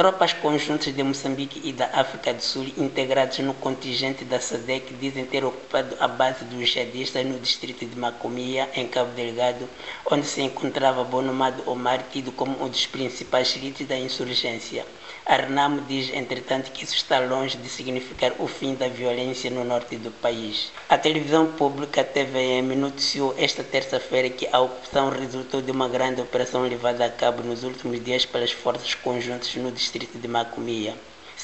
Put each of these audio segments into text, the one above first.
Tropas conjuntas de Moçambique e da África do Sul, integradas no contingente da SADEC, dizem ter ocupado a base dos jihadistas no distrito de Macomia, em Cabo Delgado, onde se encontrava Bonomado Omar, tido como um dos principais líderes da insurgência. A Renamo diz, entretanto, que isso está longe de significar o fim da violência no norte do país. A televisão pública TVM noticiou esta terça-feira que a ocupação resultou de uma grande operação levada a cabo nos últimos dias pelas forças conjuntas no distrito de Macomia.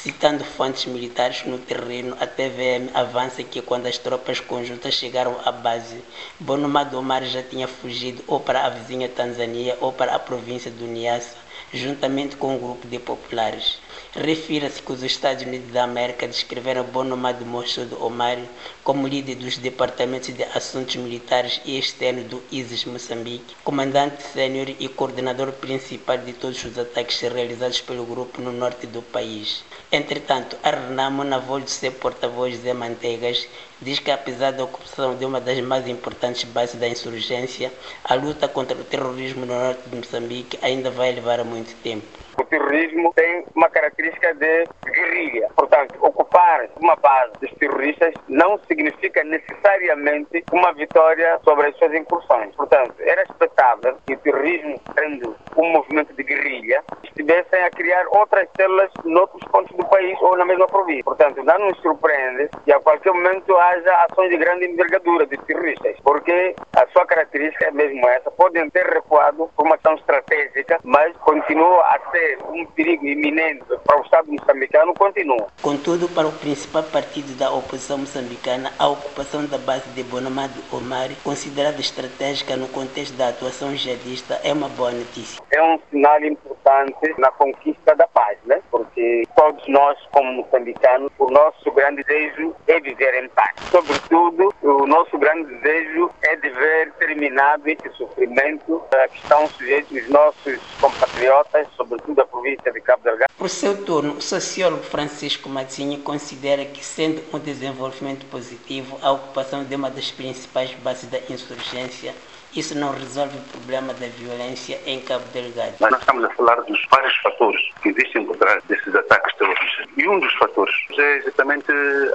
Citando fontes militares no terreno, a TVM avança que quando as tropas conjuntas chegaram à base, Bonomado Omar já tinha fugido ou para a vizinha Tanzânia ou para a província do Niassa juntamente com um grupo de populares. Refira-se que os Estados Unidos da América descreveram Bonomad Moshoud Omar como líder dos departamentos de assuntos militares e externos do ISIS Moçambique, comandante sênior e coordenador principal de todos os ataques realizados pelo grupo no norte do país. Entretanto, a Renamo, na voz de ser porta-voz Zé Manteigas, diz que apesar da ocupação de uma das mais importantes bases da insurgência, a luta contra o terrorismo no norte de Moçambique ainda vai levar muito tempo. O terrorismo tem uma característica de guerrilha. Portanto, ocupar uma base dos terroristas não significa necessariamente uma vitória sobre as suas incursões. Portanto, era expectável que o terrorismo, tendo um movimento de guerrilha, estivessem a criar outras células noutros pontos do país ou na mesma província. Portanto, não nos surpreende que a qualquer momento haja ações de grande envergadura de terroristas, porque a sua característica é mesmo essa. Podem ter recuado por uma ação estratégica, mas continuam a ser um perigo iminente para o Estado moçambicano, continua. Contudo, para o principal partido da oposição moçambicana, a ocupação da base de Bonamado Omar, considerada estratégica no contexto da atuação jihadista, é uma boa notícia. É um sinal importante na conquista da paz, né? porque todos nós, como moçambicanos, o nosso grande desejo é viver em paz. Sobretudo, o nosso grande desejo é de terminado esse sofrimento a que estão sujeitos os nossos compatriotas, sobretudo da província de Cabo Delgado. Por seu turno, o sociólogo Francisco Matinho considera que, sendo um desenvolvimento positivo, a ocupação de uma das principais bases da insurgência isso não resolve o problema da violência em Cabo Delgado. Mas nós estamos a falar dos vários fatores que existem por trás desses ataques terroristas. E um dos fatores é exatamente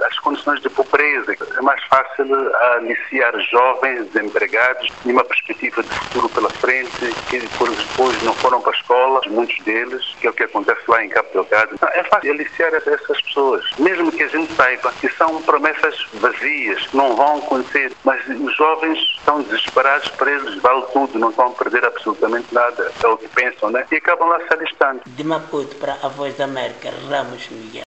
as condições de pobreza. É mais fácil aliciar jovens desempregados e uma perspectiva de futuro pela frente, que depois não foram para a escola, muitos deles, que é o que acontece lá em É fácil aliciar essas pessoas, mesmo que a gente saiba que são promessas vazias, não vão acontecer, mas os jovens estão desesperados para eles vale tudo, não a perder absolutamente nada. É o que pensam, né? E acabam lá se alistando. De Maputo para a Voz da América, Ramos Miguel.